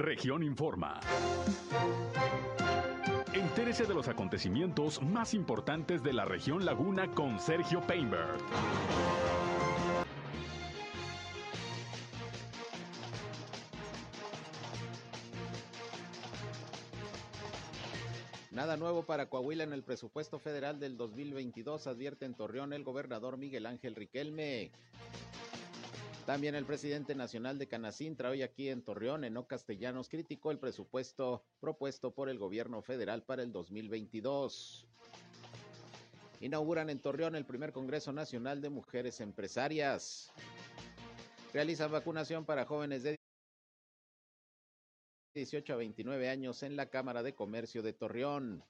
Región Informa. Entérese de los acontecimientos más importantes de la región Laguna con Sergio Painberg. Nada nuevo para Coahuila en el presupuesto federal del 2022, advierte en Torreón el gobernador Miguel Ángel Riquelme. También el presidente nacional de Canacintra hoy aquí en Torreón, Eno Castellanos, criticó el presupuesto propuesto por el gobierno federal para el 2022. Inauguran en Torreón el primer Congreso Nacional de Mujeres Empresarias. Realizan vacunación para jóvenes de 18 a 29 años en la Cámara de Comercio de Torreón.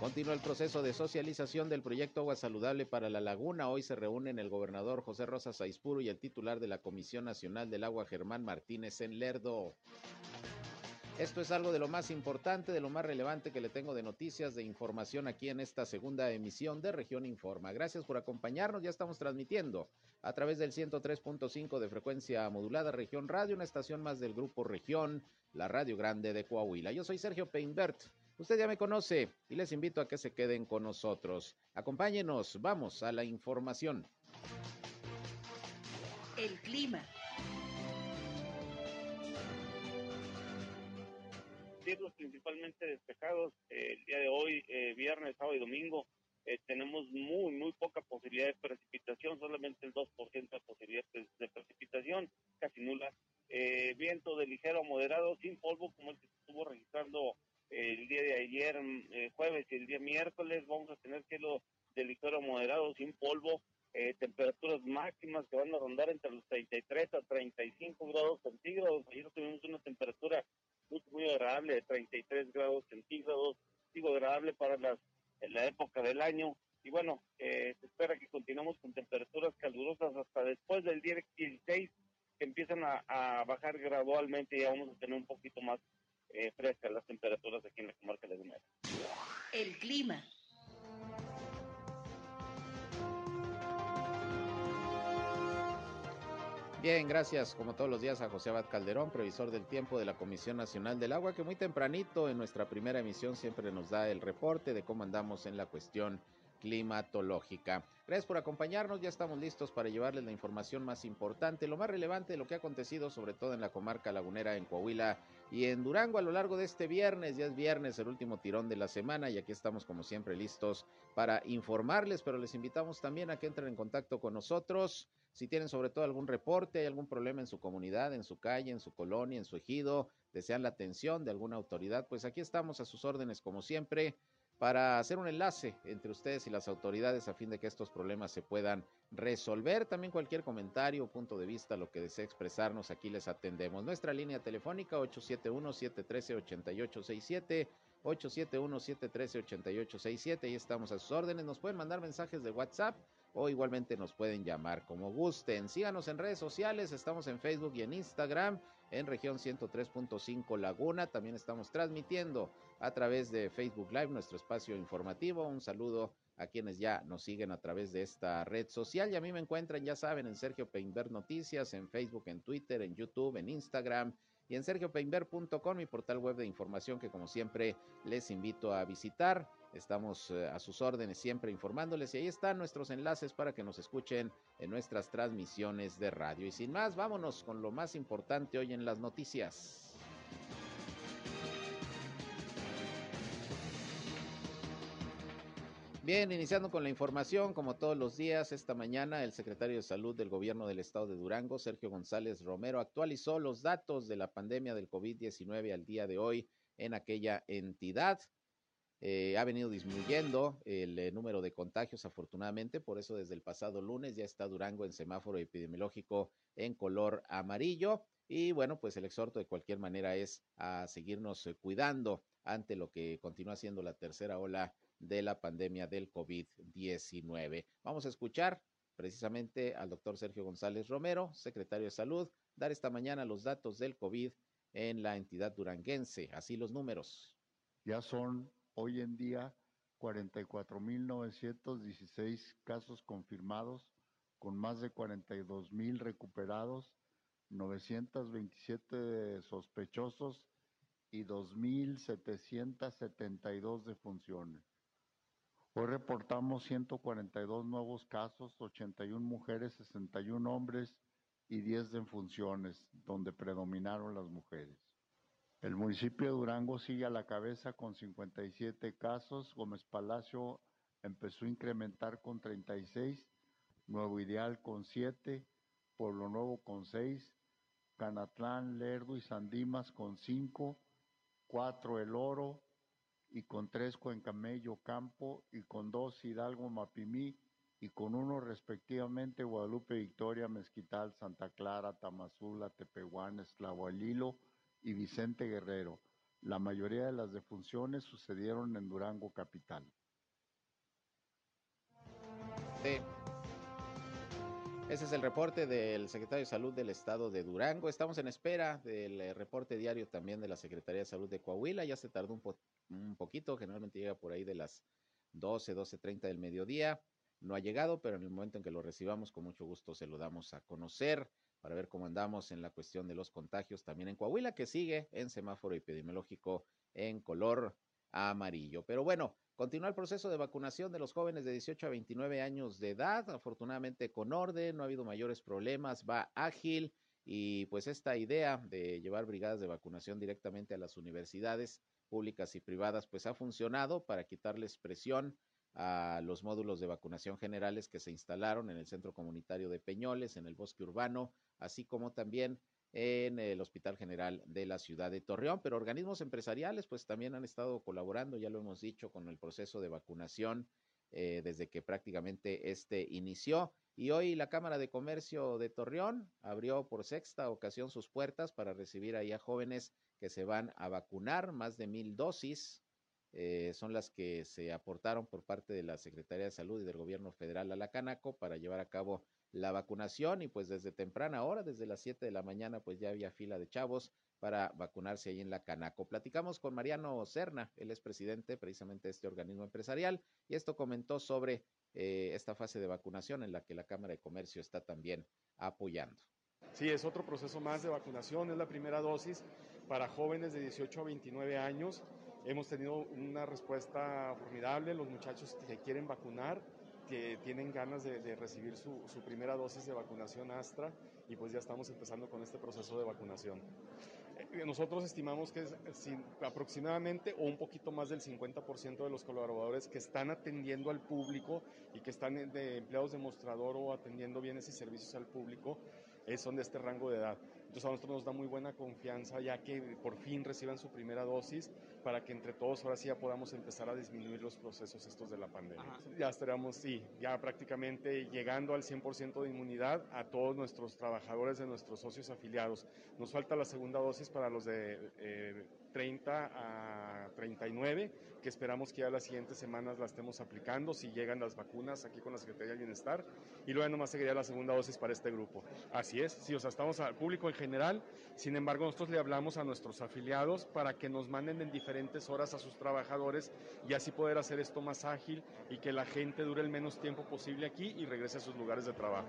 Continúa el proceso de socialización del proyecto Agua Saludable para la Laguna. Hoy se reúnen el gobernador José Rosa Saizpuro y el titular de la Comisión Nacional del Agua Germán Martínez en Lerdo. Esto es algo de lo más importante, de lo más relevante que le tengo de noticias, de información aquí en esta segunda emisión de Región Informa. Gracias por acompañarnos. Ya estamos transmitiendo a través del 103.5 de frecuencia modulada Región Radio, una estación más del grupo Región, la Radio Grande de Coahuila. Yo soy Sergio Peinbert. Usted ya me conoce y les invito a que se queden con nosotros. Acompáñenos, vamos a la información. El clima. cielos principalmente despejados eh, el día de hoy, eh, viernes, sábado y domingo. Eh, tenemos muy, muy poca posibilidad de precipitación, solamente el 2% de posibilidad de, precipitación, casi nula. viento de ligero a moderado, sin polvo, como el que se estuvo registrando el día de ayer, jueves y el día miércoles. Vamos a tener cielo de ligero a moderado, sin polvo. temperaturas máximas que van a rondar entre los 33 a 35 grados centígrados. Ayer tuvimos una temperatura muy, agradable, de 33 grados centígrados, digo agradable para las, la época del año. Y bueno, eh, se espera que continuemos con temperaturas calurosas hasta después del día 16, que empiezan a, bajar gradualmente y ya vamos a tener un poquito más eh, frescas las temperaturas aquí en la comarca de Lagunera. El clima. Bien, gracias como todos los días a José Abad Calderón, previsor del tiempo de la Comisión Nacional del Agua, que muy tempranito en nuestra primera emisión siempre nos da el reporte de cómo andamos en la cuestión climatológica. Gracias por acompañarnos, ya estamos listos para llevarles la información más importante, lo más relevante de lo que ha acontecido, sobre todo en la comarca lagunera, en Coahuila y en Durango a lo largo de este viernes. Ya es viernes, el último tirón de la semana, y aquí estamos como siempre listos para informarles, pero les invitamos también a que entren en contacto con nosotros si tienen sobre todo algún reporte, hay algún problema en su comunidad, en su calle, en su colonia, en su ejido, desean la atención de alguna autoridad, pues aquí estamos a sus órdenes como siempre para hacer un enlace entre ustedes y las autoridades a fin de que estos problemas se puedan resolver. También cualquier comentario, punto de vista, lo que desee expresarnos, aquí les atendemos. Nuestra línea telefónica 871-713-8867. 871-713-8867, ahí estamos a sus órdenes. Nos pueden mandar mensajes de WhatsApp o igualmente nos pueden llamar como gusten. Síganos en redes sociales, estamos en Facebook y en Instagram, en región 103.5 Laguna. También estamos transmitiendo a través de Facebook Live nuestro espacio informativo. Un saludo a quienes ya nos siguen a través de esta red social. Y a mí me encuentran, ya saben, en Sergio Peinber Noticias, en Facebook, en Twitter, en YouTube, en Instagram y en sergiopeinber.com, mi portal web de información que como siempre les invito a visitar. Estamos eh, a sus órdenes siempre informándoles y ahí están nuestros enlaces para que nos escuchen en nuestras transmisiones de radio. Y sin más, vámonos con lo más importante hoy en las noticias. Bien, iniciando con la información, como todos los días, esta mañana el secretario de Salud del Gobierno del Estado de Durango, Sergio González Romero, actualizó los datos de la pandemia del COVID-19 al día de hoy en aquella entidad. Eh, ha venido disminuyendo el eh, número de contagios, afortunadamente, por eso desde el pasado lunes ya está Durango en semáforo epidemiológico en color amarillo. Y bueno, pues el exhorto de cualquier manera es a seguirnos eh, cuidando ante lo que continúa siendo la tercera ola de la pandemia del COVID-19. Vamos a escuchar precisamente al doctor Sergio González Romero, secretario de Salud, dar esta mañana los datos del COVID en la entidad duranguense. Así los números. Ya son hoy en día 44.916 casos confirmados, con más de 42.000 recuperados, 927 sospechosos y 2.772 defunciones. Hoy reportamos 142 nuevos casos, 81 mujeres, 61 hombres y 10 defunciones, donde predominaron las mujeres. El municipio de Durango sigue a la cabeza con 57 casos. Gómez Palacio empezó a incrementar con 36, Nuevo Ideal con 7, Pueblo Nuevo con 6, Canatlán, Lerdo y Sandimas con 5, 4 El Oro y con 3 Cuencamello Campo y con 2 Hidalgo Mapimí y con uno respectivamente Guadalupe Victoria, Mezquital, Santa Clara, Tamazula, Tepehuán, Esclavo y Vicente Guerrero. La mayoría de las defunciones sucedieron en Durango capital. Sí. Ese es el reporte del secretario de Salud del Estado de Durango. Estamos en espera del eh, reporte diario también de la Secretaría de Salud de Coahuila. Ya se tardó un, un poquito, generalmente llega por ahí de las 12, 12.30 del mediodía. No ha llegado, pero en el momento en que lo recibamos, con mucho gusto se lo damos a conocer para ver cómo andamos en la cuestión de los contagios también en Coahuila, que sigue en semáforo epidemiológico en color amarillo. Pero bueno, continúa el proceso de vacunación de los jóvenes de 18 a 29 años de edad, afortunadamente con orden, no ha habido mayores problemas, va ágil y pues esta idea de llevar brigadas de vacunación directamente a las universidades públicas y privadas pues ha funcionado para quitarles presión a los módulos de vacunación generales que se instalaron en el Centro Comunitario de Peñoles, en el Bosque Urbano, así como también en el Hospital General de la ciudad de Torreón, pero organismos empresariales pues también han estado colaborando, ya lo hemos dicho, con el proceso de vacunación eh, desde que prácticamente este inició. Y hoy la Cámara de Comercio de Torreón abrió por sexta ocasión sus puertas para recibir ahí a jóvenes que se van a vacunar, más de mil dosis eh, son las que se aportaron por parte de la Secretaría de Salud y del Gobierno Federal a la Canaco para llevar a cabo la vacunación y pues desde temprana hora, desde las 7 de la mañana, pues ya había fila de chavos para vacunarse ahí en la Canaco. Platicamos con Mariano Serna, él es presidente precisamente de este organismo empresarial y esto comentó sobre eh, esta fase de vacunación en la que la Cámara de Comercio está también apoyando. Sí, es otro proceso más de vacunación, es la primera dosis para jóvenes de 18 a 29 años Hemos tenido una respuesta formidable, los muchachos que quieren vacunar, que tienen ganas de, recibir su, primera dosis de vacunación Astra y pues ya estamos empezando con este proceso de vacunación. Eh, nosotros estimamos que es aproximadamente o un poquito más del 50% de los colaboradores que están atendiendo al público y que están de empleados de mostrador o atendiendo bienes y servicios al público eh, son de este rango de edad. Entonces a nosotros nos da muy buena confianza ya que por fin reciban su primera dosis para que entre todos ahora sí ya podamos empezar a disminuir los procesos estos de la pandemia. Ya estaríamos, sí, ya prácticamente llegando al 100% de inmunidad a todos nuestros trabajadores de nuestros socios afiliados. Nos falta la segunda dosis para los de 30 eh, a 39, que esperamos que ya las siguientes semanas la estemos aplicando, si llegan las vacunas aquí con la Secretaría de Bienestar, y luego nomás seguiría la segunda dosis para este grupo. Así es, sí, o sea, estamos al público en general, sin embargo, nosotros le hablamos a nuestros afiliados para que nos manden en diferentes horas a sus trabajadores y así poder hacer esto más ágil y que la gente dure el menos tiempo posible aquí y regrese a sus lugares de trabajo.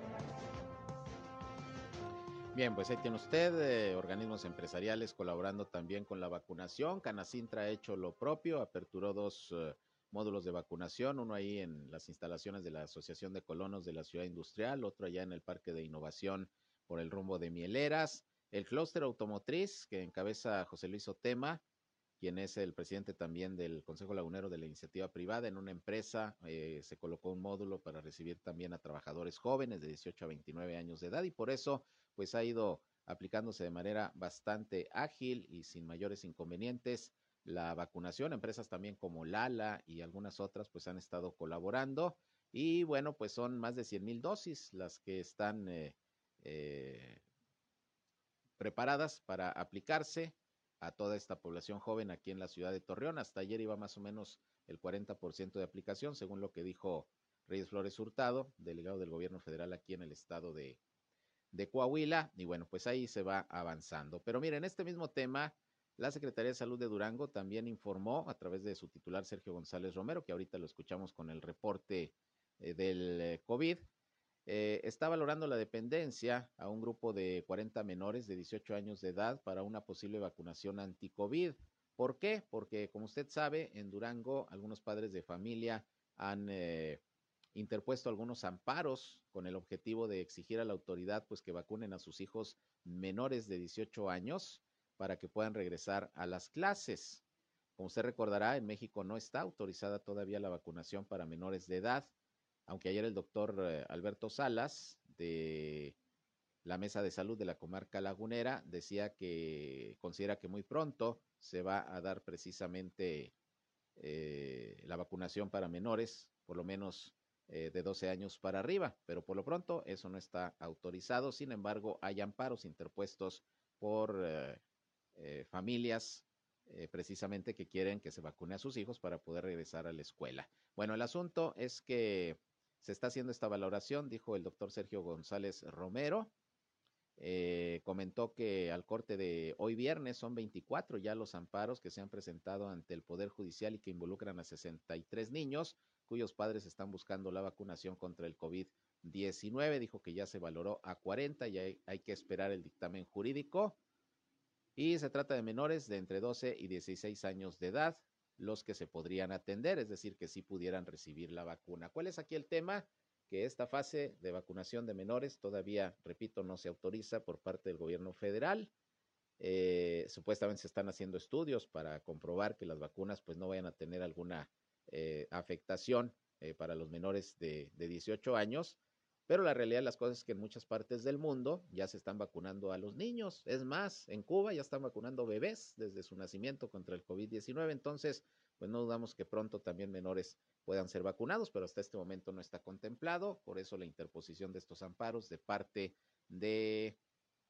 Bien, pues ahí tiene usted eh, organismos empresariales colaborando también con la vacunación. Canacintra ha hecho lo propio, aperturó dos eh, módulos de vacunación, uno ahí en las instalaciones de la Asociación de Colonos de la Ciudad Industrial, otro allá en el Parque de Innovación por el rumbo de Mieleras. El clúster automotriz que encabeza José Luis Otema, quien es el presidente también del Consejo Lagunero de la Iniciativa Privada, en una empresa eh, se colocó un módulo para recibir también a trabajadores jóvenes de 18 a 29 años de edad y por eso pues ha ido aplicándose de manera bastante ágil y sin mayores inconvenientes la vacunación. Empresas también como Lala y algunas otras pues han estado colaborando y bueno, pues son más de 100 mil dosis las que están eh, eh, preparadas para aplicarse a toda esta población joven aquí en la ciudad de Torreón. Hasta ayer iba más o menos el 40% de aplicación, según lo que dijo Reyes Flores Hurtado, delegado del gobierno federal aquí en el estado de, de Coahuila. Y bueno, pues ahí se va avanzando. Pero miren, este mismo tema, la Secretaría de Salud de Durango también informó a través de su titular Sergio González Romero, que ahorita lo escuchamos con el reporte eh, del eh, COVID, eh, está valorando la dependencia a un grupo de 40 menores de 18 años de edad para una posible vacunación anti-COVID. ¿Por qué? Porque, como usted sabe, en Durango algunos padres de familia han eh, interpuesto algunos amparos con el objetivo de exigir a la autoridad pues que vacunen a sus hijos menores de 18 años para que puedan regresar a las clases. Como usted recordará, en México no está autorizada todavía la vacunación para menores de edad, aunque ayer el doctor eh, Alberto Salas de la Mesa de Salud de la Comarca Lagunera decía que considera que muy pronto se va a dar precisamente eh, la vacunación para menores, por lo menos eh, de 12 años para arriba, pero por lo pronto eso no está autorizado. Sin embargo, hay amparos interpuestos por familias precisamente que quieren que se vacune a sus hijos para poder regresar a la escuela. Bueno, el asunto es que se está haciendo esta valoración, dijo el doctor Sergio González Romero. Eh, comentó que al corte de hoy viernes son 24 ya los amparos que se han presentado ante el Poder Judicial y que involucran a 63 niños cuyos padres están buscando la vacunación contra el COVID-19. Dijo que ya se valoró a 40 y hay que esperar el dictamen jurídico. Y se trata de menores de entre 12 y 16 años de edad, los que se podrían atender, es decir, que sí pudieran recibir la vacuna. ¿Cuál es aquí el tema? Que esta fase de vacunación de menores todavía, repito, no se autoriza por parte del gobierno federal. Eh, supuestamente se están haciendo estudios para comprobar que las vacunas pues no vayan a tener alguna eh, afectación eh, para los menores de, de 18 años. Pero la realidad de las cosas es que en muchas partes del mundo ya se están vacunando a los niños. Es más, en Cuba ya están vacunando bebés desde su nacimiento contra el COVID-19. Entonces, pues no dudamos que pronto también menores puedan ser vacunados, pero hasta este momento no está contemplado. Por eso la interposición de estos amparos de parte de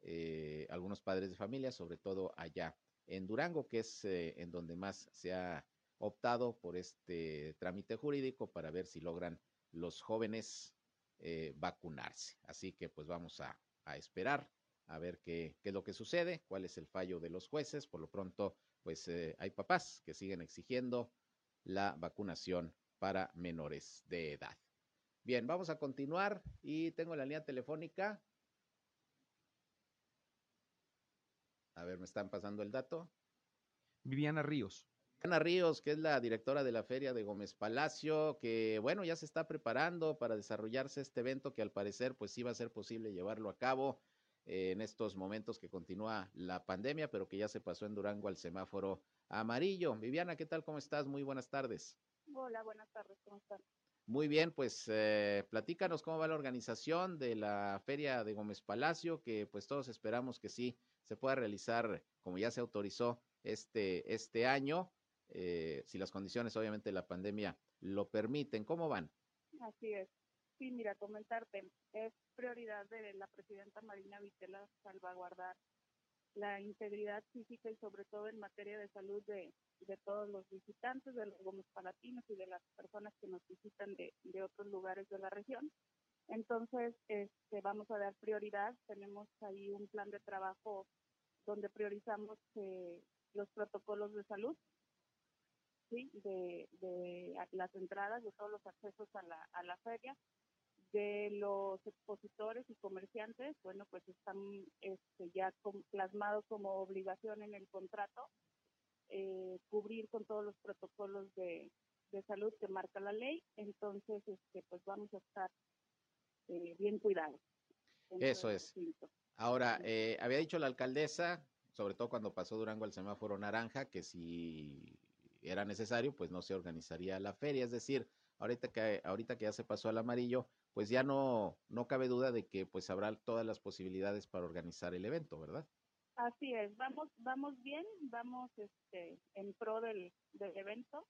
eh, algunos padres de familia, sobre todo allá en Durango, que es eh, en donde más se ha optado por este trámite jurídico para ver si logran los jóvenes eh, vacunarse. Así que pues vamos a, esperar a ver qué, qué, es lo que sucede, cuál es el fallo de los jueces. Por lo pronto, pues eh, hay papás que siguen exigiendo la vacunación para menores de edad. Bien, vamos a continuar y tengo la línea telefónica. A ver, me están pasando el dato. Viviana Ríos. Ana Ríos, que es la directora de la Feria de Gómez Palacio, que bueno, ya se está preparando para desarrollarse este evento que al parecer pues sí va a ser posible llevarlo a cabo eh, en estos momentos que continúa la pandemia, pero que ya se pasó en Durango al semáforo amarillo. Viviana, ¿qué tal? ¿Cómo estás? Muy buenas tardes. Hola, buenas tardes, ¿cómo están? Muy bien, pues eh, platícanos cómo va la organización de la Feria de Gómez Palacio, que pues todos esperamos que sí se pueda realizar como ya se autorizó este, este año eh, si las condiciones, obviamente, de la pandemia lo permiten. ¿Cómo van? Así es. Sí, mira, comentarte, es prioridad de la presidenta Marina Vitela salvaguardar la integridad física y sobre todo en materia de salud de, de todos los visitantes, de los Gómez Palatinos y de las personas que nos visitan de, de otros lugares de la región. Entonces, este, vamos a dar prioridad. Tenemos ahí un plan de trabajo donde priorizamos eh, los protocolos de salud ¿sí? de, de las entradas, de todos los accesos a la, a la feria, de los expositores y comerciantes, bueno, pues están este, ya plasmados como obligación en el contrato eh, cubrir con todos los protocolos de, de, salud que marca la ley, entonces este, pues vamos a estar eh, bien cuidados. Eso es. Ahora, eh, había dicho la alcaldesa, sobre todo cuando pasó Durango al semáforo naranja, que si era necesario, pues no se organizaría la feria. Es decir, ahorita que, ahorita que ya se pasó al amarillo, pues ya no, no cabe duda de que pues habrá todas las posibilidades para organizar el evento, ¿verdad? Así es, vamos, vamos bien, vamos este, en pro del, del evento.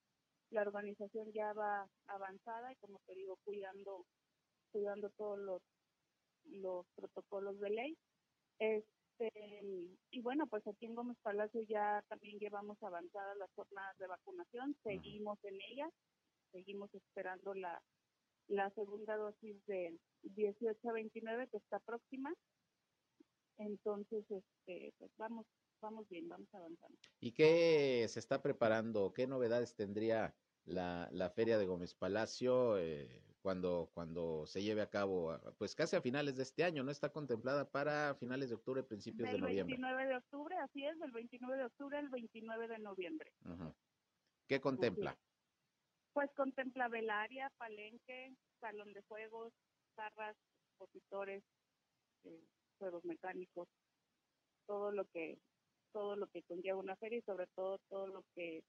La organización ya va avanzada y como te digo, cuidando, cuidando todos los, los protocolos de ley. Es, este, y bueno, pues aquí en Gómez Palacio ya también llevamos avanzadas las jornadas de vacunación, seguimos en ellas, seguimos esperando la, la segunda dosis de 18 a 29 que está próxima. Entonces, este, pues vamos, vamos bien, vamos avanzando. ¿Y qué se está preparando? ¿Qué novedades tendría la, la feria de Gómez Palacio eh, cuando, cuando se lleve a cabo, ah, pues casi a finales de este año, ¿no? Está contemplada para finales de octubre, principios del de noviembre. 29 de octubre, así es, del 29 de octubre al 29 de noviembre. ¿Qué contempla? Pues contempla velaria, palenque, salón de juegos, zarras, expositores, eh, juegos mecánicos, todo lo que todo lo que conlleva una feria y sobre todo todo lo que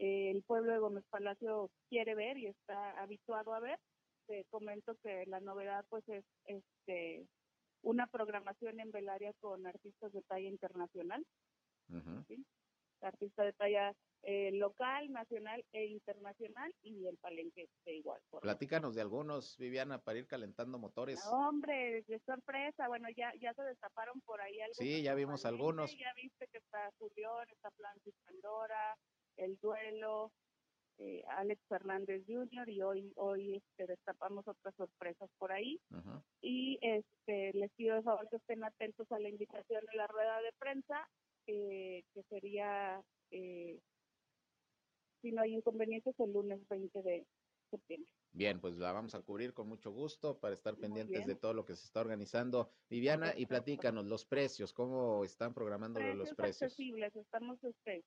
el pueblo de Gómez Palacio quiere ver y está habituado a ver. Te comento que la novedad pues es este una programación en Velaria con artistas de talla internacional. Artistas de talla eh, local, nacional e internacional y el palenque igual forma. Platícanos de algunos, Viviana, para ir calentando motores. hombre, de sorpresa, bueno, ya ya se destaparon por ahí algunos. Sí, ya vimos algunos. Ya viste que está Julián, está Plantis Pandora, el duelo, eh, Alex Fernández Jr. y hoy hoy este, destapamos otras sorpresas por ahí y este les pido de favor que estén atentos a la invitación de la rueda de prensa eh, que sería eh, si no hay inconvenientes el lunes 20 de septiembre. Bien, pues la vamos a cubrir con mucho gusto para estar pendientes de todo lo que se está organizando. Viviana, y platícanos los precios, ¿cómo están programando los precios? accesibles, estamos este,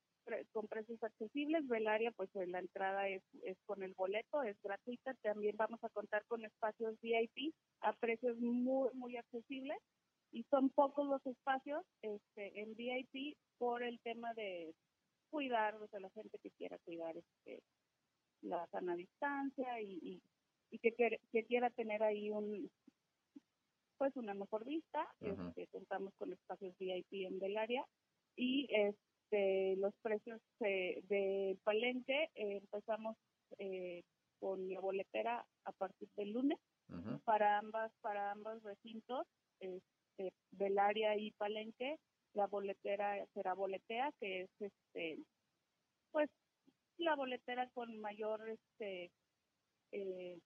con precios accesibles. Velaria, pues eh, la entrada es, es con el boleto, es gratuita. También vamos a contar con espacios VIP a precios muy, muy accesibles. Y son pocos los espacios este, en VIP por el tema de cuidar, de la gente que quiera cuidar este, la sana distancia y, y, que, que, quiera tener ahí un pues una mejor vista. este, contamos con espacios VIP en del área. Y este los precios eh, de palenque eh, empezamos eh, con la boletera a partir del lunes. Para ambas para ambos recintos este, del área y palenque la boletera será boletea que es este pues la boletera con mayor, este, eh,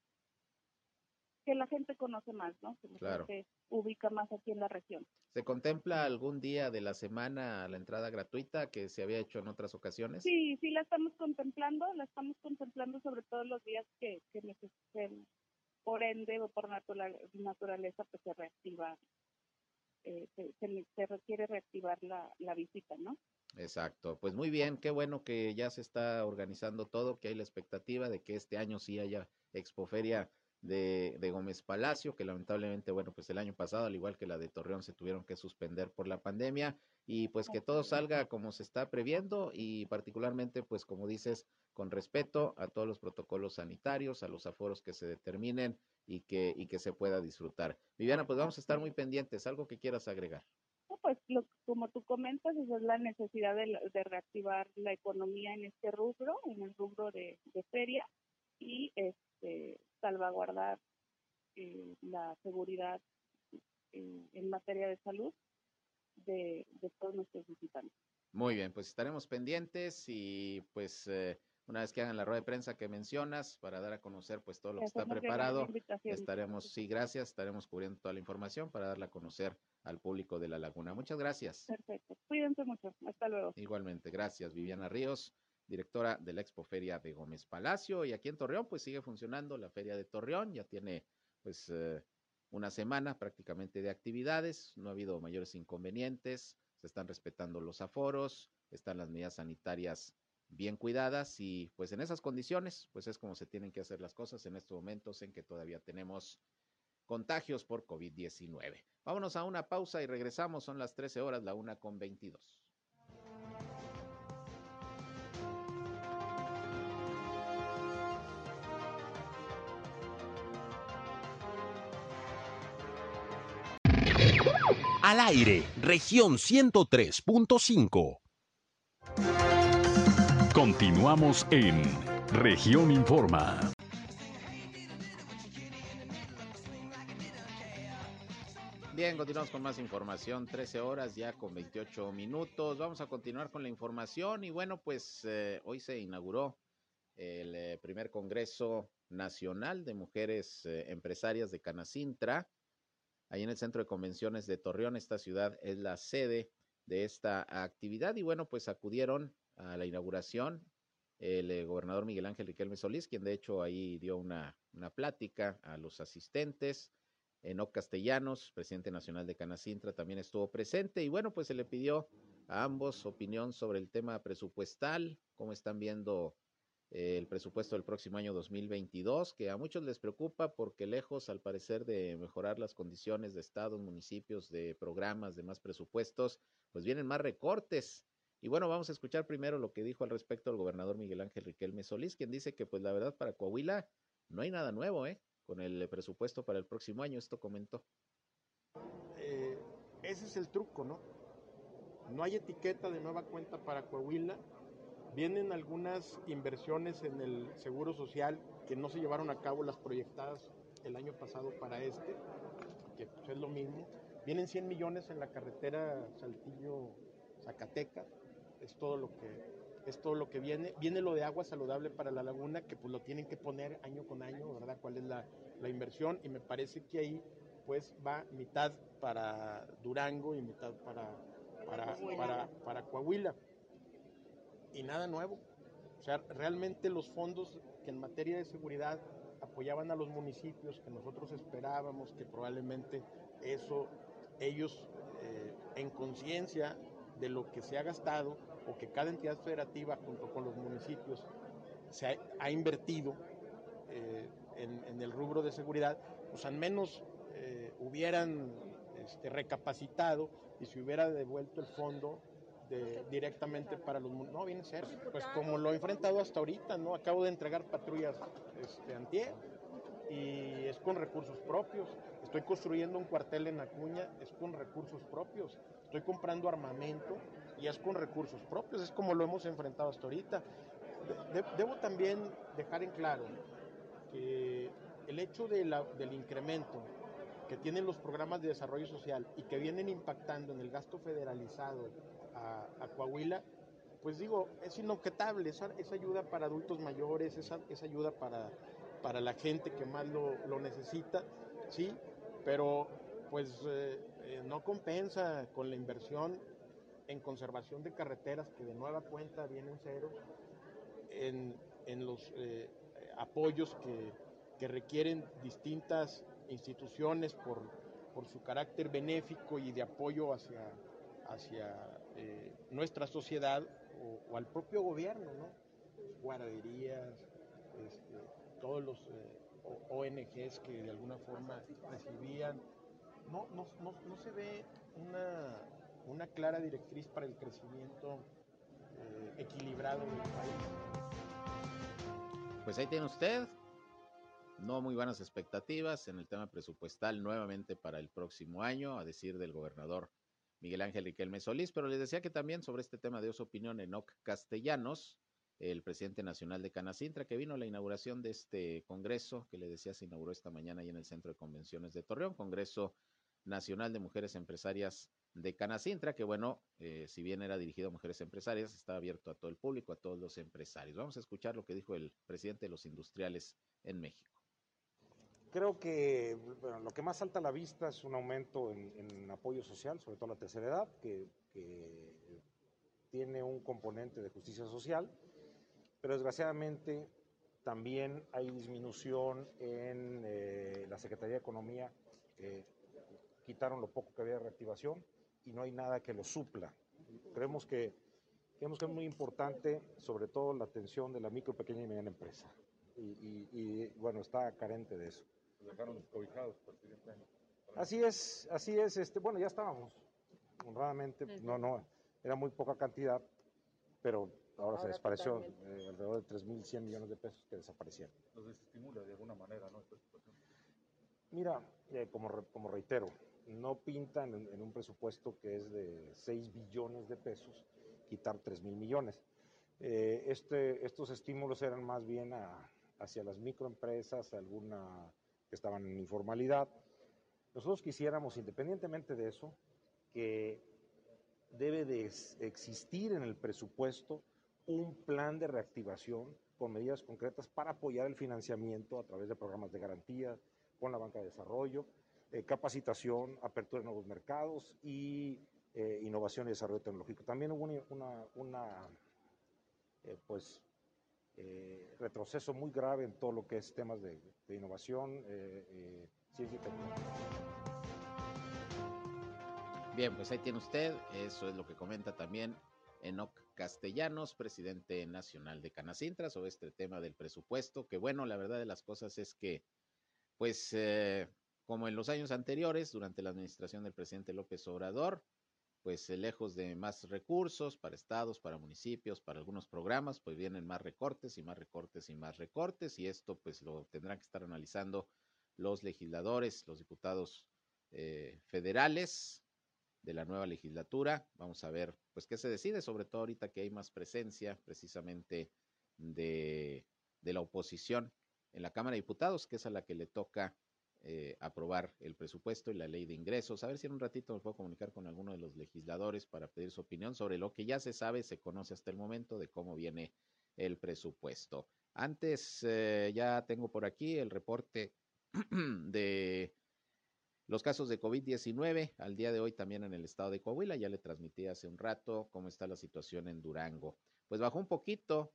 que la gente conoce más, ¿no? Que la gente ubica más aquí en la región. ¿Se contempla algún día de la semana la entrada gratuita que se había hecho en otras ocasiones? Sí, sí la estamos contemplando, la estamos contemplando sobre todo los días que, que necesiten, por ende o por naturaleza, pues se reactiva, eh, se, se, requiere reactivar la, la visita, ¿no? Exacto, pues muy bien, qué bueno que ya se está organizando todo, que hay la expectativa de que este año sí haya expoferia de, de Gómez Palacio, que lamentablemente, bueno, pues el año pasado, al igual que la de Torreón, se tuvieron que suspender por la pandemia y pues que todo salga como se está previendo y particularmente, pues como dices, con respeto a todos los protocolos sanitarios, a los aforos que se determinen y que, y que se pueda disfrutar. Viviana, pues vamos a estar muy pendientes. ¿Algo que quieras agregar? Pues lo, como tú comentas, esa es la necesidad de, reactivar la economía en este rubro, en el rubro de, feria, y este, salvaguardar eh, la seguridad eh, en materia de salud de, todos nuestros visitantes. Muy bien, pues estaremos pendientes y pues eh, una vez que hagan la rueda de prensa que mencionas para dar a conocer pues todo lo que está preparado, estaremos, sí, gracias, estaremos cubriendo toda la información para darla a conocer al público de La Laguna. Muchas gracias. Perfecto. Cuídense mucho. Hasta luego. Igualmente, gracias. Viviana Ríos, directora de la Expoferia de Gómez Palacio. Y aquí en Torreón, pues sigue funcionando la Feria de Torreón. Ya tiene, pues, eh, una semana prácticamente de actividades. No ha habido mayores inconvenientes. Se están respetando los aforos. Están las medidas sanitarias bien cuidadas y pues en esas condiciones, pues es como se tienen que hacer las cosas en estos momentos en que todavía tenemos contagios por COVID-19. Vámonos a una pausa y regresamos. Son las 13 horas, la una con 22. Al aire, región 103.5. Continuamos en región Informa. Bien, continuamos con más información, 13 horas ya con 28 minutos. Vamos a continuar con la información y bueno, pues eh, hoy se inauguró el eh, primer Congreso Nacional de Mujeres eh, Empresarias de Canacintra. Ahí en el Centro de Convenciones de Torreón, esta ciudad es la sede de esta actividad y bueno, pues acudieron a la inauguración el eh, gobernador Miguel Ángel Riquelme Solís, quien de hecho ahí dio una, una plática a los asistentes. Enoc Castellanos, presidente nacional de Canacintra, también estuvo presente y bueno, pues se le pidió a ambos opinión sobre el tema presupuestal, cómo están viendo eh, el presupuesto del próximo año 2022, que a muchos les preocupa porque lejos, al parecer, de mejorar las condiciones de estados, municipios, de programas, de más presupuestos, pues vienen más recortes. Y bueno, vamos a escuchar primero lo que dijo al respecto el gobernador Miguel Ángel Riquelme Solís, quien dice que pues la verdad para Coahuila no hay nada nuevo, ¿eh? Con el presupuesto para el próximo año, esto comentó. Eh, ese es el truco, ¿no? No hay etiqueta de nueva cuenta para Coahuila. Vienen algunas inversiones en el Seguro Social que no se llevaron a cabo las proyectadas el año pasado para este, que pues, es lo mismo. Vienen 100 millones en la carretera Saltillo-Zacatecas, es todo lo que es todo lo que viene. Viene lo de agua saludable para la laguna, que pues lo tienen que poner año con año, ¿verdad? ¿Cuál es la, la inversión? Y me parece que ahí pues va mitad para Durango y mitad para, para, para, para Coahuila. Y nada nuevo. O sea, realmente los fondos que en materia de seguridad apoyaban a los municipios, que nosotros esperábamos que probablemente eso, ellos eh, en conciencia de lo que se ha gastado o que cada entidad federativa junto con los municipios se ha, invertido eh, en, el rubro de seguridad, pues al menos eh, hubieran este, recapacitado y se hubiera devuelto el fondo de, directamente para los no viene a ser pues como lo he enfrentado hasta ahorita no acabo de entregar patrullas este antier y es con recursos propios. Estoy construyendo un cuartel en Acuña es con recursos propios estoy comprando armamento y es con recursos propios es como lo hemos enfrentado hasta ahorita. De, debo también dejar en claro que el hecho de del incremento que tienen los programas de desarrollo social y que vienen impactando en el gasto federalizado a, Coahuila, pues digo, es inobjetable, esa, esa, ayuda para adultos mayores, esa, esa ayuda para, para, la gente que más lo, lo necesita, sí, pero pues eh, eh, no compensa con la inversión en conservación de carreteras que de nueva cuenta vienen cero, en, en los eh, apoyos que, que requieren distintas instituciones por, por, su carácter benéfico y de apoyo hacia, hacia eh, nuestra sociedad o, al propio gobierno, ¿no? Guarderías, este, todos los eh, ONGs que de alguna forma recibían. No, no, no, no se ve una, una, clara directriz para el crecimiento eh, equilibrado del país. Pues ahí tiene usted no muy buenas expectativas en el tema presupuestal nuevamente para el próximo año, a decir del gobernador Miguel Ángel Riquelme Solís, pero les decía que también sobre este tema dio su opinión Enoc Castellanos, el presidente nacional de Canacintra, que vino a la inauguración de este congreso, que le decía se inauguró esta mañana ahí en el Centro de Convenciones de Torreón, Congreso Nacional de Mujeres Empresarias de Canacintra, que bueno, eh, si bien era dirigido a mujeres empresarias, está abierto a todo el público, a todos los empresarios. Vamos a escuchar lo que dijo el presidente de los industriales en México. Creo que lo que más salta a la vista es un aumento en, apoyo social, sobre todo a la tercera edad, que, tiene un componente de justicia social, pero desgraciadamente también hay disminución en eh, la Secretaría de Economía, quitaron lo poco que había de reactivación y no hay nada que lo supla. Creemos que, creemos que es muy importante, sobre todo la atención de la micro, pequeña y mediana empresa. Y, y, y bueno, está carente de eso dejaron descobijados, presidente. Así es, así es. Este, bueno, ya estábamos, honradamente. Uh -huh. No, no, era muy poca cantidad, pero ahora, ahora se desapareció eh, alrededor de 3.100 millones de pesos que desaparecieron. Nos desestimula de alguna manera, ¿no? Esta situación. Mira, eh, como, como reitero, no pintan en, un presupuesto que es de 6 billones de pesos quitar 3 mil millones. Eh, este, estos estímulos eran más bien hacia las microempresas, alguna que estaban en informalidad. Nosotros quisiéramos, independientemente de eso, que debe de existir en el presupuesto un plan de reactivación con medidas concretas para apoyar el financiamiento a través de programas de garantía con la banca de desarrollo, eh, capacitación, apertura de nuevos mercados y eh, innovación y desarrollo tecnológico. También hubo una, eh, pues, retroceso muy grave en todo lo que es temas de, innovación, ciencia y tecnología. Bien, pues ahí tiene usted, eso es lo que comenta también Enoc Castellanos, presidente nacional de Canacintra, sobre este tema del presupuesto, que bueno, la verdad de las cosas es que, pues, como en los años anteriores, durante la administración del presidente López Obrador, pues eh, lejos de más recursos para estados, para municipios, para algunos programas, pues vienen más recortes y más recortes y más recortes, y esto pues lo tendrán que estar analizando los legisladores, los diputados eh, federales, de la nueva legislatura. Vamos a ver, pues, qué se decide, sobre todo ahorita que hay más presencia precisamente de, de la oposición en la Cámara de Diputados, que es a la que le toca eh, aprobar el presupuesto y la ley de ingresos. A ver si en un ratito me puedo comunicar con alguno de los legisladores para pedir su opinión sobre lo que ya se sabe, se conoce hasta el momento de cómo viene el presupuesto. Antes, eh, ya tengo por aquí el reporte de los casos de COVID-19, al día de hoy también en el estado de Coahuila, ya le transmití hace un rato cómo está la situación en Durango. Pues bajó un poquito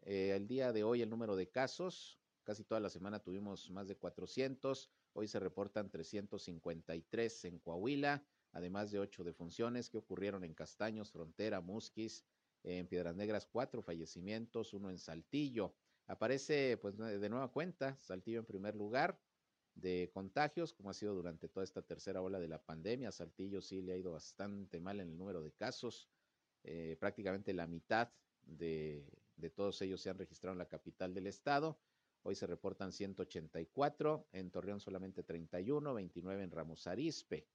eh, el día de hoy el número de casos, casi toda la semana tuvimos más de 400, hoy se reportan 353 en Coahuila, además de ocho defunciones que ocurrieron en Castaños, Frontera, Musquis, en Piedras Negras, cuatro fallecimientos, uno en Saltillo. Aparece pues de nueva cuenta Saltillo en primer lugar, de contagios, como ha sido durante toda esta tercera ola de la pandemia. Saltillo sí le ha ido bastante mal en el número de casos. Eh, prácticamente la mitad de, de, todos ellos se han registrado en la capital del estado. Hoy se reportan 184, en Torreón solamente 31, 29 en Ramos Arizpe.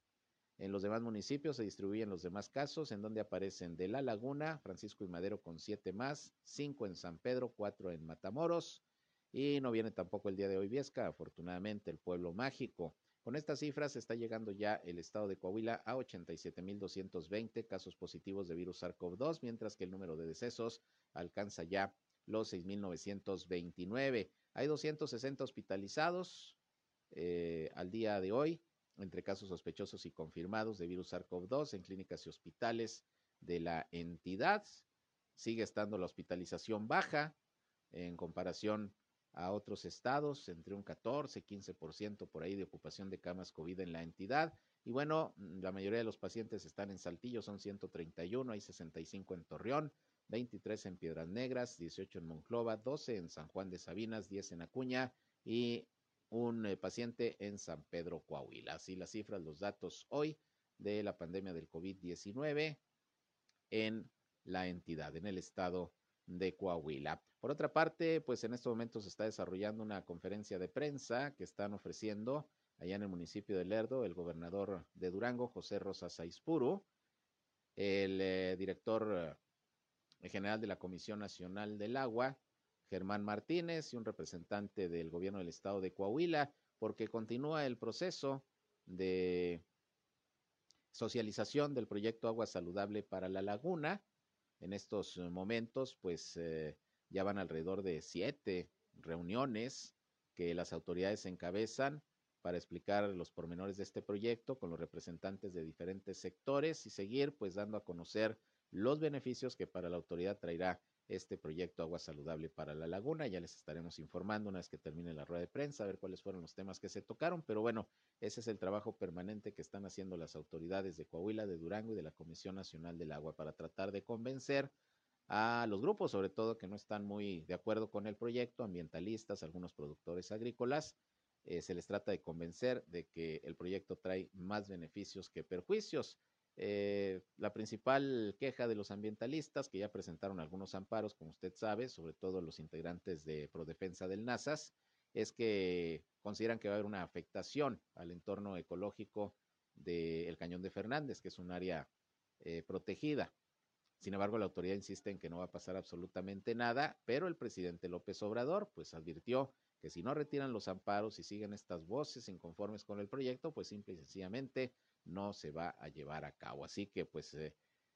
En los demás municipios se distribuyen los demás casos, en donde aparecen de La Laguna, Francisco y Madero con siete más, cinco en San Pedro, cuatro en Matamoros, y no viene tampoco el día de hoy Viesca, afortunadamente el pueblo mágico. Con estas cifras está llegando ya el estado de Coahuila a 87.220 casos positivos de virus SARS-CoV-2, mientras que el número de decesos alcanza ya los 6.929. Hay 260 hospitalizados eh, al día de hoy, entre casos sospechosos y confirmados de virus SARS-CoV-2 en clínicas y hospitales de la entidad. Sigue estando la hospitalización baja en comparación a otros estados, entre un 14, 15% por ahí de ocupación de camas COVID en la entidad. Y bueno, la mayoría de los pacientes están en Saltillo, son 131, hay 65 en Torreón, 23 en Piedras Negras, 18 en Monclova, 12 en San Juan de Sabinas, 10 en Acuña y un eh, paciente en San Pedro Coahuila. Así las cifras, los datos hoy de la pandemia del COVID-19 en la entidad, en el estado de Coahuila. Por otra parte, pues en estos momentos se está desarrollando una conferencia de prensa que están ofreciendo allá en el municipio de Lerdo el gobernador de Durango, José Rosa Saispuru, el eh, director eh, general de la Comisión Nacional del Agua, Germán Martínez, y un representante del gobierno del estado de Coahuila, porque continúa el proceso de socialización del proyecto Agua Saludable para la Laguna, en estos momentos, pues eh, ya van alrededor de siete reuniones que las autoridades encabezan para explicar los pormenores de este proyecto con los representantes de diferentes sectores y seguir pues dando a conocer los beneficios que para la autoridad traerá este proyecto Agua Saludable para la Laguna. Ya les estaremos informando una vez que termine la rueda de prensa, a ver cuáles fueron los temas que se tocaron, pero bueno, ese es el trabajo permanente que están haciendo las autoridades de Coahuila, de Durango y de la Comisión Nacional del Agua para tratar de convencer a los grupos, sobre todo que no están muy de acuerdo con el proyecto, ambientalistas, algunos productores agrícolas, eh, se les trata de convencer de que el proyecto trae más beneficios que perjuicios. Eh, la principal queja de los ambientalistas, que ya presentaron algunos amparos, como usted sabe, sobre todo los integrantes de Prodefensa del NASAS, es que consideran que va a haber una afectación al entorno ecológico del Cañón de Fernández, que es un área eh, protegida. Sin embargo, la autoridad insiste en que no va a pasar absolutamente nada, pero el presidente López Obrador pues advirtió que si no retiran los amparos y siguen estas voces inconformes con el proyecto, pues simple y sencillamente no se va a llevar a cabo. Así que pues eh,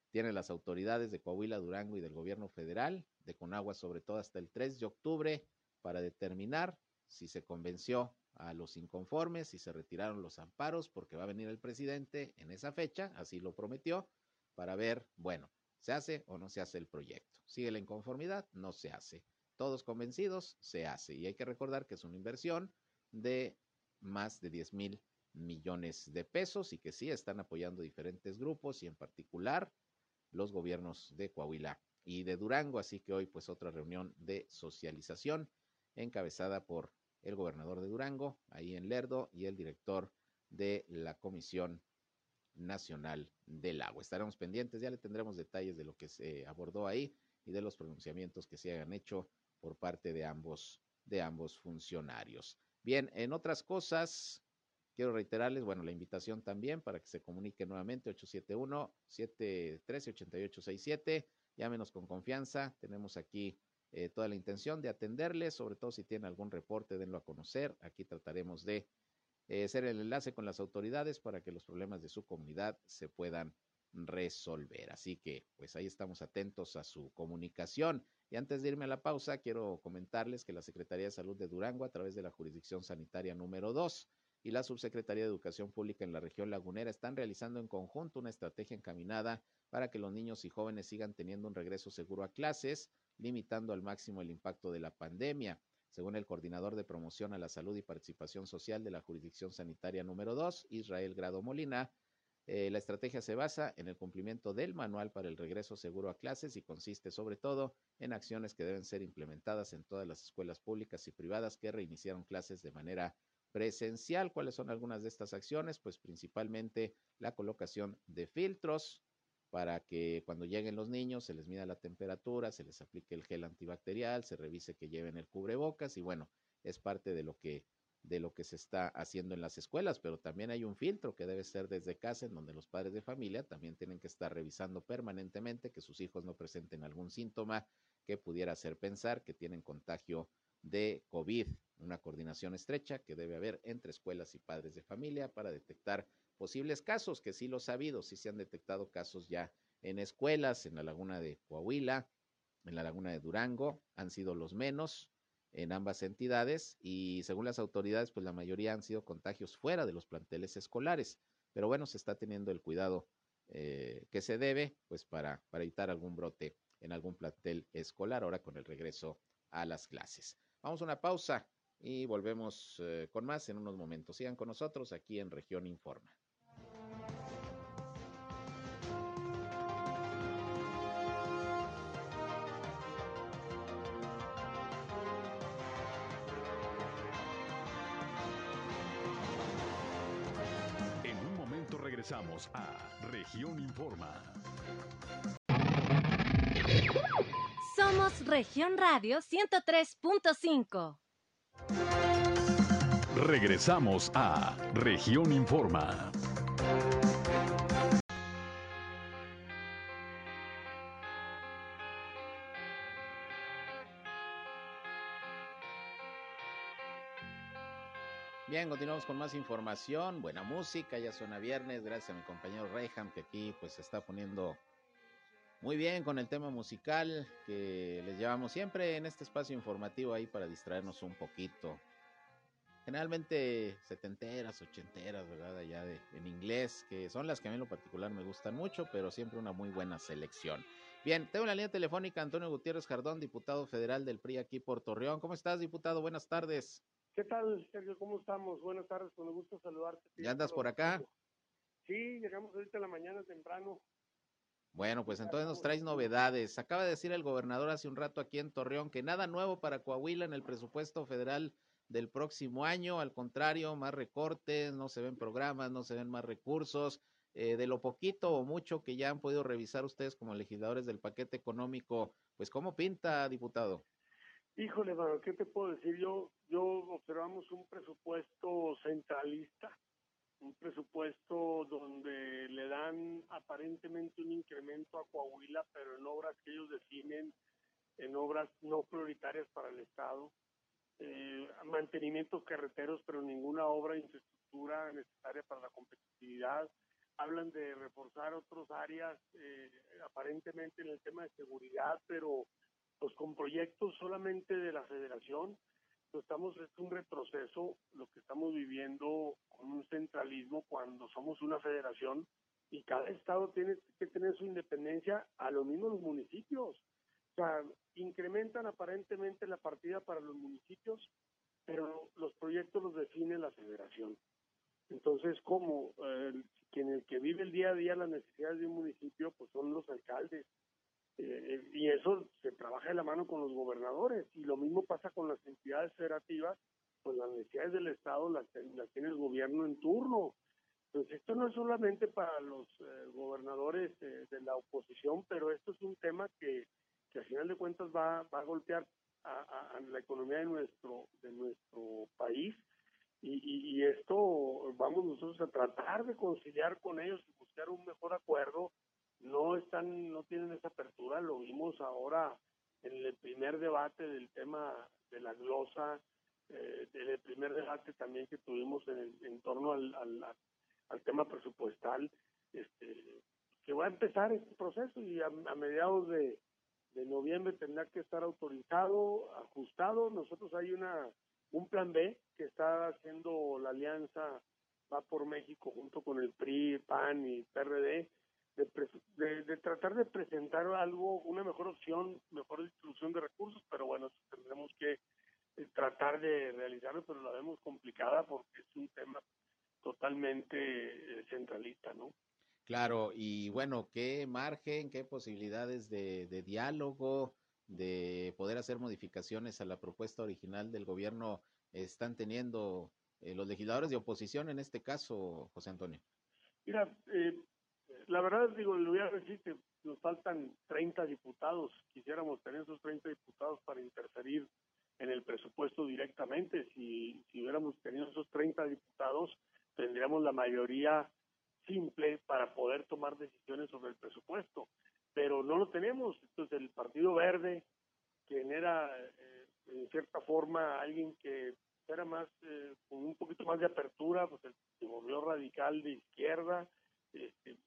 tienen las autoridades de Coahuila, Durango y del gobierno federal, de Conagua sobre todo hasta el 3 de octubre, para determinar si se convenció a los inconformes, si se retiraron los amparos, porque va a venir el presidente en esa fecha, así lo prometió, para ver, bueno, ¿se hace o no se hace el proyecto? ¿Sigue la inconformidad? No se hace. todos convencidos, se hace. Y hay que recordar que es una inversión de más de 10 mil millones de pesos y que sí están apoyando diferentes grupos y en particular los gobiernos de Coahuila y de Durango. Así que hoy pues otra reunión de socialización encabezada por el gobernador de Durango, ahí en Lerdo, y el director de la Comisión Nacional del Agua. Estaremos pendientes, ya le tendremos detalles de lo que se abordó ahí y de los pronunciamientos que se hayan hecho por parte de ambos, de ambos funcionarios. Bien, en otras cosas, quiero reiterarles, bueno, la invitación también para que se comunique nuevamente 871-713-8867. Llámenos con confianza. Tenemos aquí eh, toda la intención de atenderles, sobre todo si tienen algún reporte, denlo a conocer. Aquí trataremos de eh, ser el enlace con las autoridades para que los problemas de su comunidad se puedan resolver. Así que, pues ahí estamos atentos a su comunicación. Y antes de irme a la pausa, quiero comentarles que la Secretaría de Salud de Durango, a través de la Jurisdicción Sanitaria número 2 y la Subsecretaría de Educación Pública en la región lagunera, están realizando en conjunto una estrategia encaminada para que los niños y jóvenes sigan teniendo un regreso seguro a clases, limitando al máximo el impacto de la pandemia. Según el coordinador de promoción a la salud y participación social de la Jurisdicción Sanitaria número 2, Israel Grado Molina, eh, la estrategia se basa en el cumplimiento del manual para el regreso seguro a clases y consiste sobre todo en acciones que deben ser implementadas en todas las escuelas públicas y privadas que reiniciaron clases de manera presencial. ¿Cuáles son algunas de estas acciones? Pues principalmente la colocación de filtros para que cuando lleguen los niños se les mida la temperatura, se les aplique el gel antibacterial, se revise que lleven el cubrebocas y bueno, es parte de lo que de lo que se está haciendo en las escuelas, pero también hay un filtro que debe ser desde casa, en donde los padres de familia también tienen que estar revisando permanentemente que sus hijos no presenten algún síntoma que pudiera hacer pensar que tienen contagio de COVID. Una coordinación estrecha que debe haber entre escuelas y padres de familia para detectar posibles casos, que sí los ha habido, sí se han detectado casos ya en escuelas, en la laguna de Coahuila, en la laguna de Durango, han sido los menos, en ambas entidades y según las autoridades, pues la mayoría han sido contagios fuera de los planteles escolares. Pero bueno, se está teniendo el cuidado eh, que se debe, pues para, para evitar algún brote en algún plantel escolar ahora con el regreso a las clases. Vamos a una pausa y volvemos eh, con más en unos momentos. Sigan con nosotros aquí en Región Informa. regresamos a Región Informa. Somos Región Radio 103.5. Regresamos a Región Informa. Bien, continuamos con más información, buena música, ya suena viernes, gracias a mi compañero Reyham que aquí pues está poniendo muy bien con el tema musical que les llevamos siempre en este espacio informativo ahí para distraernos un poquito. Generalmente setenteras, ochenteras, ¿verdad? Allá de, en inglés, que son las que a mí en lo particular me gustan mucho, pero siempre una muy buena selección. Bien, tengo la línea telefónica Antonio Gutiérrez Jardón, diputado federal del PRI aquí por Torreón. ¿Cómo estás, diputado? Buenas tardes. ¿Qué tal, Sergio? ¿Cómo estamos? Buenas tardes, con gusto saludarte. ¿Ya andas por acá? Sí, llegamos ahorita en la mañana temprano. Bueno, pues entonces nos traes novedades. Acaba de decir el gobernador hace un rato aquí en Torreón que nada nuevo para Coahuila en el presupuesto federal del próximo año, al contrario, más recortes, no se ven programas, no se ven más recursos. Eh, de lo poquito o mucho que ya han podido revisar ustedes como legisladores del paquete económico, pues ¿cómo pinta, diputado? Híjole, ¿qué te puedo decir? Yo, yo observamos un presupuesto centralista, un presupuesto donde le dan aparentemente un incremento a Coahuila, pero en obras que ellos definen, en obras no prioritarias para el Estado, eh, mantenimientos carreteros, pero ninguna obra de infraestructura necesaria para la competitividad. Hablan de reforzar otras áreas, eh, aparentemente en el tema de seguridad, pero pues con proyectos solamente de la federación, estamos, es un retroceso lo que estamos viviendo con un centralismo cuando somos una federación y cada estado tiene que tener su independencia a lo mismo los municipios. O sea, incrementan aparentemente la partida para los municipios, pero los proyectos los define la federación. Entonces, como eh, quien el que vive el día a día las necesidades de un municipio, pues son los alcaldes. Eh, y eso se trabaja de la mano con los gobernadores. Y lo mismo pasa con las entidades federativas, pues las necesidades del Estado las, las tiene el gobierno en turno. Entonces, esto no es solamente para los eh, gobernadores eh, de la oposición, pero esto es un tema que, que al final de cuentas va, va a golpear a, a, la economía de nuestro, de nuestro país. Y, y, y, esto vamos nosotros a tratar de conciliar con ellos y buscar un mejor acuerdo. No están, no tienen esa apertura, lo vimos ahora en el primer debate del tema de la glosa, eh, primer debate también que tuvimos en, torno al, al, al tema presupuestal, este, que va a empezar este proceso y a, a mediados de, de, noviembre tendrá que estar autorizado, ajustado. Nosotros hay una un plan B que está haciendo la alianza Va por México junto con el PRI, PAN y PRD de, de, de, tratar de presentar algo, una mejor opción, mejor distribución de recursos, pero bueno, tendremos que eh, tratar de realizarlo, pero la vemos complicada porque es un tema totalmente eh, centralista, ¿no? Claro, y bueno, ¿qué margen, qué posibilidades de, de, diálogo, de poder hacer modificaciones a la propuesta original del gobierno están teniendo eh, los legisladores de oposición en este caso, José Antonio? Mira, eh, la verdad, digo, le voy a decir que nos faltan 30 diputados. Quisiéramos tener esos 30 diputados para interferir en el presupuesto directamente. Si, si hubiéramos tenido esos 30 diputados, tendríamos la mayoría simple para poder tomar decisiones sobre el presupuesto. Pero no lo tenemos. Entonces, el Partido Verde, quien era eh, en cierta forma alguien que era más, eh, con un poquito más de apertura, pues el, se volvió radical de izquierda este,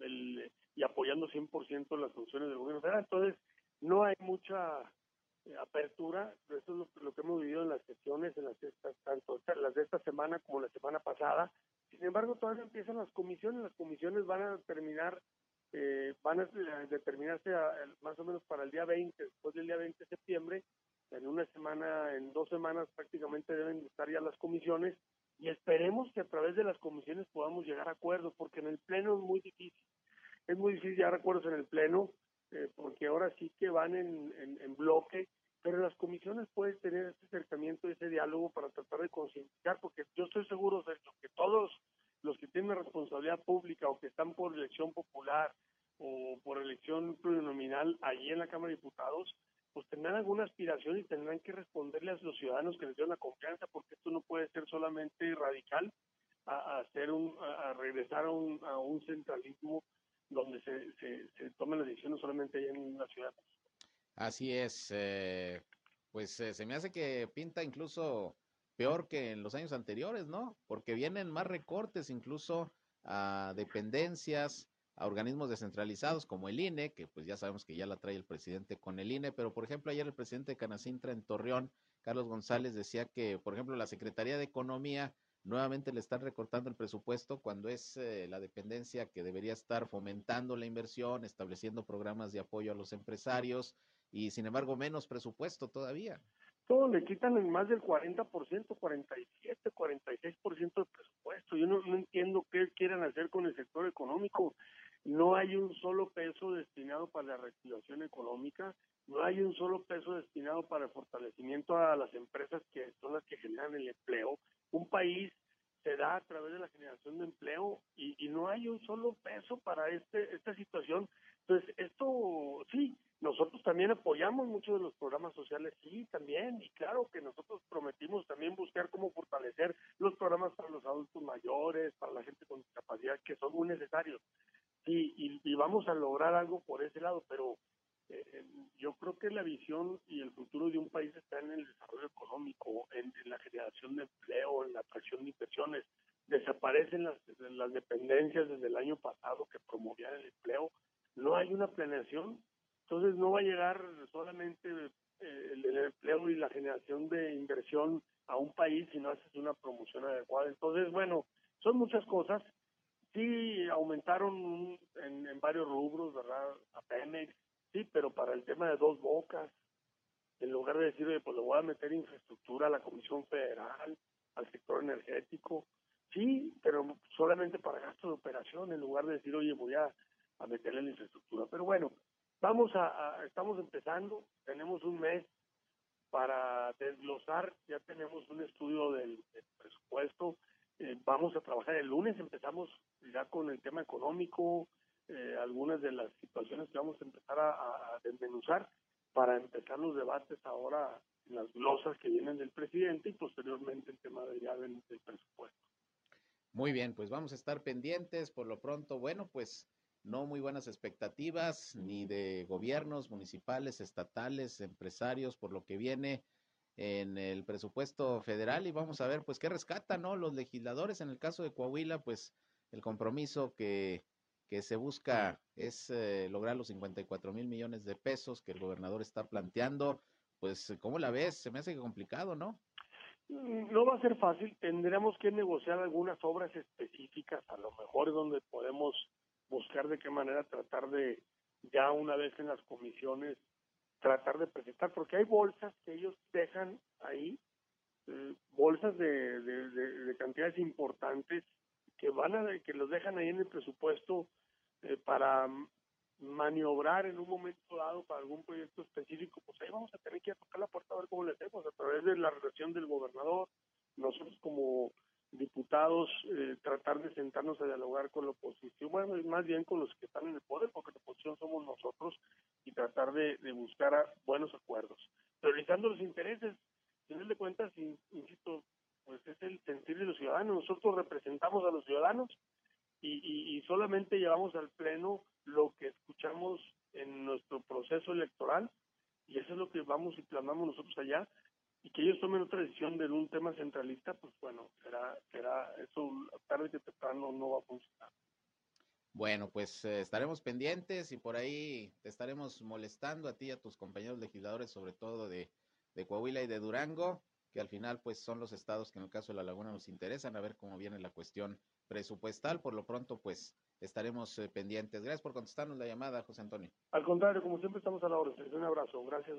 y apoyando 100% las funciones del gobierno. Entonces, no hay mucha eh, apertura, eso es lo, lo, que hemos vivido en las sesiones, en las estas, tanto las de esta semana como la semana pasada. Sin embargo, todavía empiezan las comisiones, las comisiones van a terminar, eh, van a determinarse a, más o menos para el día 20, después del día 20 de septiembre, en una semana, en dos semanas prácticamente deben estar ya las comisiones y esperemos que a través de las comisiones podamos llegar a acuerdos, porque en el Pleno es muy difícil. Es muy difícil llegar a acuerdos en el Pleno, eh, porque ahora sí que van en, en, bloque, pero las comisiones puedes tener ese acercamiento, ese diálogo para tratar de concientizar, porque yo estoy seguro de que todos los que tienen responsabilidad pública o que están por elección popular o por elección plurinominal allí en la Cámara de Diputados, pues tendrán alguna aspiración y tendrán que responderle a los ciudadanos que les dieron la confianza, porque esto no puede ser solamente radical, a, hacer un, a, regresar a un, a un, centralismo donde se, se, tomen las decisiones solamente allá en la ciudad. Así es, eh, pues eh, se me hace que pinta incluso peor que en los años anteriores, ¿no? Porque vienen más recortes incluso a dependencias, a organismos descentralizados como el INE, que pues ya sabemos que ya la trae el presidente con el INE, pero por ejemplo ayer el presidente de Canacintra en Torreón, Carlos González, decía que, por ejemplo, la Secretaría de Economía nuevamente le están recortando el presupuesto cuando es eh, la dependencia que debería estar fomentando la inversión, estableciendo programas de apoyo a los empresarios y sin embargo menos presupuesto todavía. Todo le quitan en más del 40%, 47, 46% del presupuesto. Yo no, no entiendo qué quieren hacer con el sector económico no hay un solo peso destinado para la reactivación económica, no hay un solo peso destinado para el fortalecimiento a las empresas que son las que generan el empleo. Un país se da a través de la generación de empleo y, y no hay un solo peso para este esta situación. Entonces, esto sí, nosotros también apoyamos muchos de los programas sociales, sí, también, y claro que nosotros prometimos también buscar cómo fortalecer los programas para los adultos mayores, para la gente con discapacidad, que son muy necesarios y, y, vamos a lograr algo por ese lado, pero eh, yo creo que la visión y el futuro de un país está en el desarrollo económico, en, la generación de empleo, en la atracción de inversiones. Desaparecen las, dependencias desde el año pasado que promovían el empleo. No hay una planeación, entonces no va a llegar solamente eh, el empleo y la generación de inversión a un país si no haces una promoción adecuada. Entonces, bueno, son muchas cosas sí aumentaron en, en, varios rubros, ¿verdad? A Pemex, sí, pero para el tema de dos bocas, en lugar de decir, pues le voy a meter infraestructura a la Comisión Federal, al sector energético, sí, pero solamente para gastos de operación, en lugar de decir, oye, voy a, a meterle la infraestructura. Pero bueno, vamos a, estamos empezando, tenemos un mes para desglosar, ya tenemos un estudio del, presupuesto, eh, vamos a trabajar el lunes, empezamos ya con el tema económico, eh, algunas de las situaciones que vamos a empezar a, a desmenuzar para empezar los debates ahora en las glosas que vienen del presidente y posteriormente el tema de ya del, presupuesto. Muy bien, pues vamos a estar pendientes. Por lo pronto, bueno, pues no muy buenas expectativas ni de gobiernos municipales, estatales, empresarios, por lo que viene en el presupuesto federal y vamos a ver pues qué rescatan, ¿no? Los legisladores en el caso de Coahuila, pues el compromiso que que se busca es eh, lograr los 54 mil millones de pesos que el gobernador está planteando. Pues, ¿cómo la ves? Se me hace complicado, ¿no? Mm, no va a ser fácil. Tendremos que negociar algunas obras específicas, a lo mejor donde podemos buscar de qué manera tratar de, ya una vez en las comisiones, tratar de presentar, porque hay bolsas que ellos dejan ahí, eh, bolsas de, de cantidades importantes que van a que los dejan ahí en el presupuesto eh, para maniobrar en un momento dado para algún proyecto específico, pues ahí vamos a tener que tocar la puerta a ver cómo le hacemos a través de la relación del gobernador, nosotros como diputados eh, tratar de sentarnos a dialogar con la oposición, bueno, más bien con los que están en el poder, porque la oposición somos nosotros, y tratar de, buscar buenos acuerdos, priorizando los intereses. A fin de cuentas, insisto, pues es el sentir de los ciudadanos. Nosotros representamos a los ciudadanos y, solamente llevamos al Pleno lo que escuchamos en nuestro proceso electoral y eso es lo que vamos y plasmamos nosotros allá y que ellos tomen otra decisión de un tema centralista, pues bueno, será, será eso tarde que temprano no va a funcionar. Bueno, pues eh, estaremos pendientes y por ahí te estaremos molestando a ti y a tus compañeros legisladores, sobre todo de, de Coahuila y de Durango, que al final pues son los estados que en el caso de la laguna nos interesan, a ver cómo viene la cuestión presupuestal. Por lo pronto pues estaremos eh, pendientes. Gracias por contestarnos la llamada, José Antonio. Al contrario, como siempre estamos a la orden. Un abrazo. Gracias.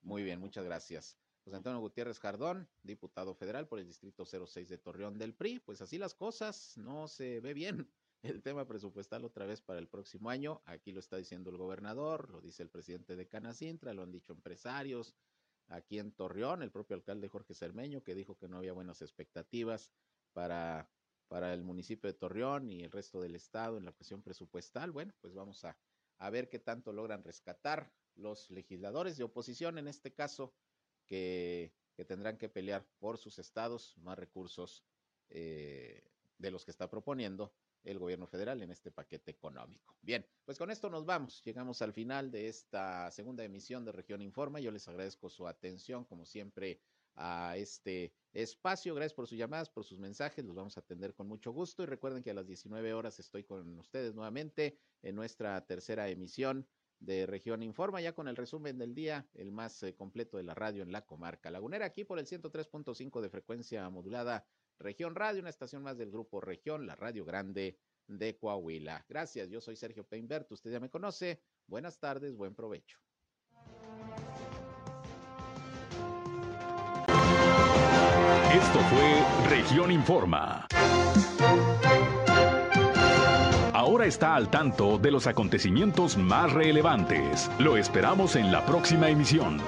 Muy bien, muchas gracias. José Antonio Gutiérrez Jardón, diputado federal por el Distrito 06 de Torreón del PRI. Pues así las cosas, no se ve bien el tema presupuestal otra vez para el próximo año. Aquí lo está diciendo el gobernador, lo dice el presidente de Canacintra, lo han dicho empresarios, aquí en Torreón, el propio alcalde Jorge Cermeño, que dijo que no había buenas expectativas para, para el municipio de Torreón y el resto del estado en la cuestión presupuestal. Bueno, pues vamos a, a ver qué tanto logran rescatar los legisladores de oposición, en este caso, que, que tendrán que pelear por sus estados más recursos eh, de los que está proponiendo el gobierno federal en este paquete económico. Bien, pues con esto nos vamos. Llegamos al final de esta segunda emisión de Región Informa. Yo les agradezco su atención, como siempre, a este espacio. Gracias por sus llamadas, por sus mensajes. Los vamos a atender con mucho gusto. Y recuerden que a las 19 horas estoy con ustedes nuevamente en nuestra tercera emisión de Región Informa, ya con el resumen del día, el más eh, completo de la radio en la comarca lagunera, aquí por el 103.5 de frecuencia modulada Región Radio, una estación más del grupo Región, la Radio Grande de Coahuila. Gracias, yo soy Sergio Peinbert, usted ya me conoce. Buenas tardes, buen provecho. Esto fue Región Informa. Ahora está al tanto de los acontecimientos más relevantes. Lo esperamos en la próxima emisión.